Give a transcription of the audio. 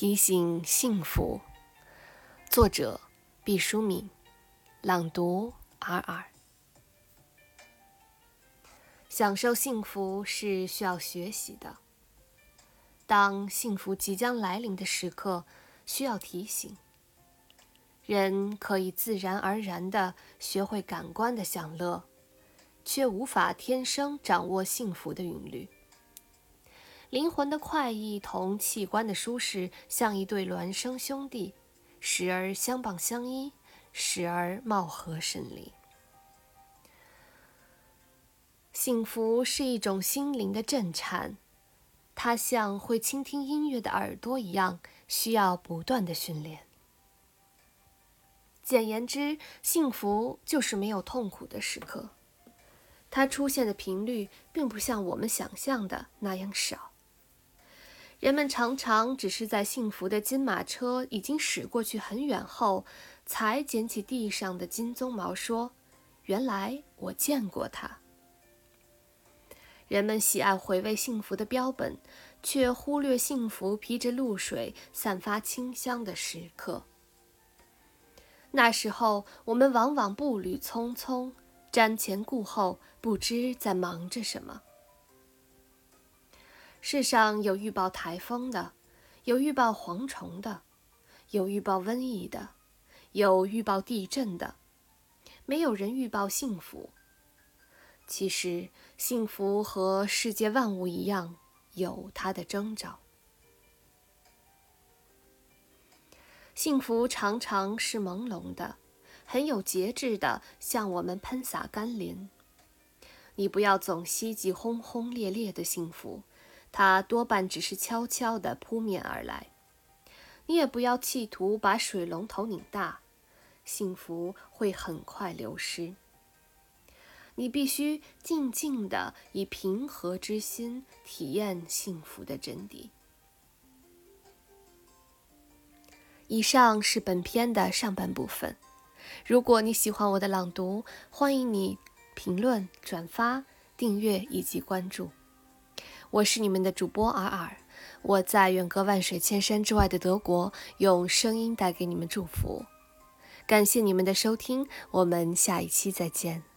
提醒幸福，作者毕淑敏，朗读尔尔。享受幸福是需要学习的。当幸福即将来临的时刻，需要提醒。人可以自然而然地学会感官的享乐，却无法天生掌握幸福的韵律。灵魂的快意同器官的舒适，像一对孪生兄弟，时而相傍相依，时而貌合神离。幸福是一种心灵的震颤，它像会倾听音乐的耳朵一样，需要不断的训练。简言之，幸福就是没有痛苦的时刻，它出现的频率并不像我们想象的那样少。人们常常只是在幸福的金马车已经驶过去很远后，才捡起地上的金鬃毛，说：“原来我见过它。”人们喜爱回味幸福的标本，却忽略幸福披着露水、散发清香的时刻。那时候，我们往往步履匆匆，瞻前顾后，不知在忙着什么。世上有预报台风的，有预报蝗虫的，有预报瘟疫的，有预报地震的，没有人预报幸福。其实，幸福和世界万物一样，有它的征兆。幸福常常是朦胧的，很有节制的向我们喷洒甘霖。你不要总希冀轰轰烈烈的幸福。它多半只是悄悄地扑面而来，你也不要企图把水龙头拧大，幸福会很快流失。你必须静静地以平和之心体验幸福的真谛。以上是本篇的上半部分。如果你喜欢我的朗读，欢迎你评论、转发、订阅以及关注。我是你们的主播尔尔，我在远隔万水千山之外的德国，用声音带给你们祝福。感谢你们的收听，我们下一期再见。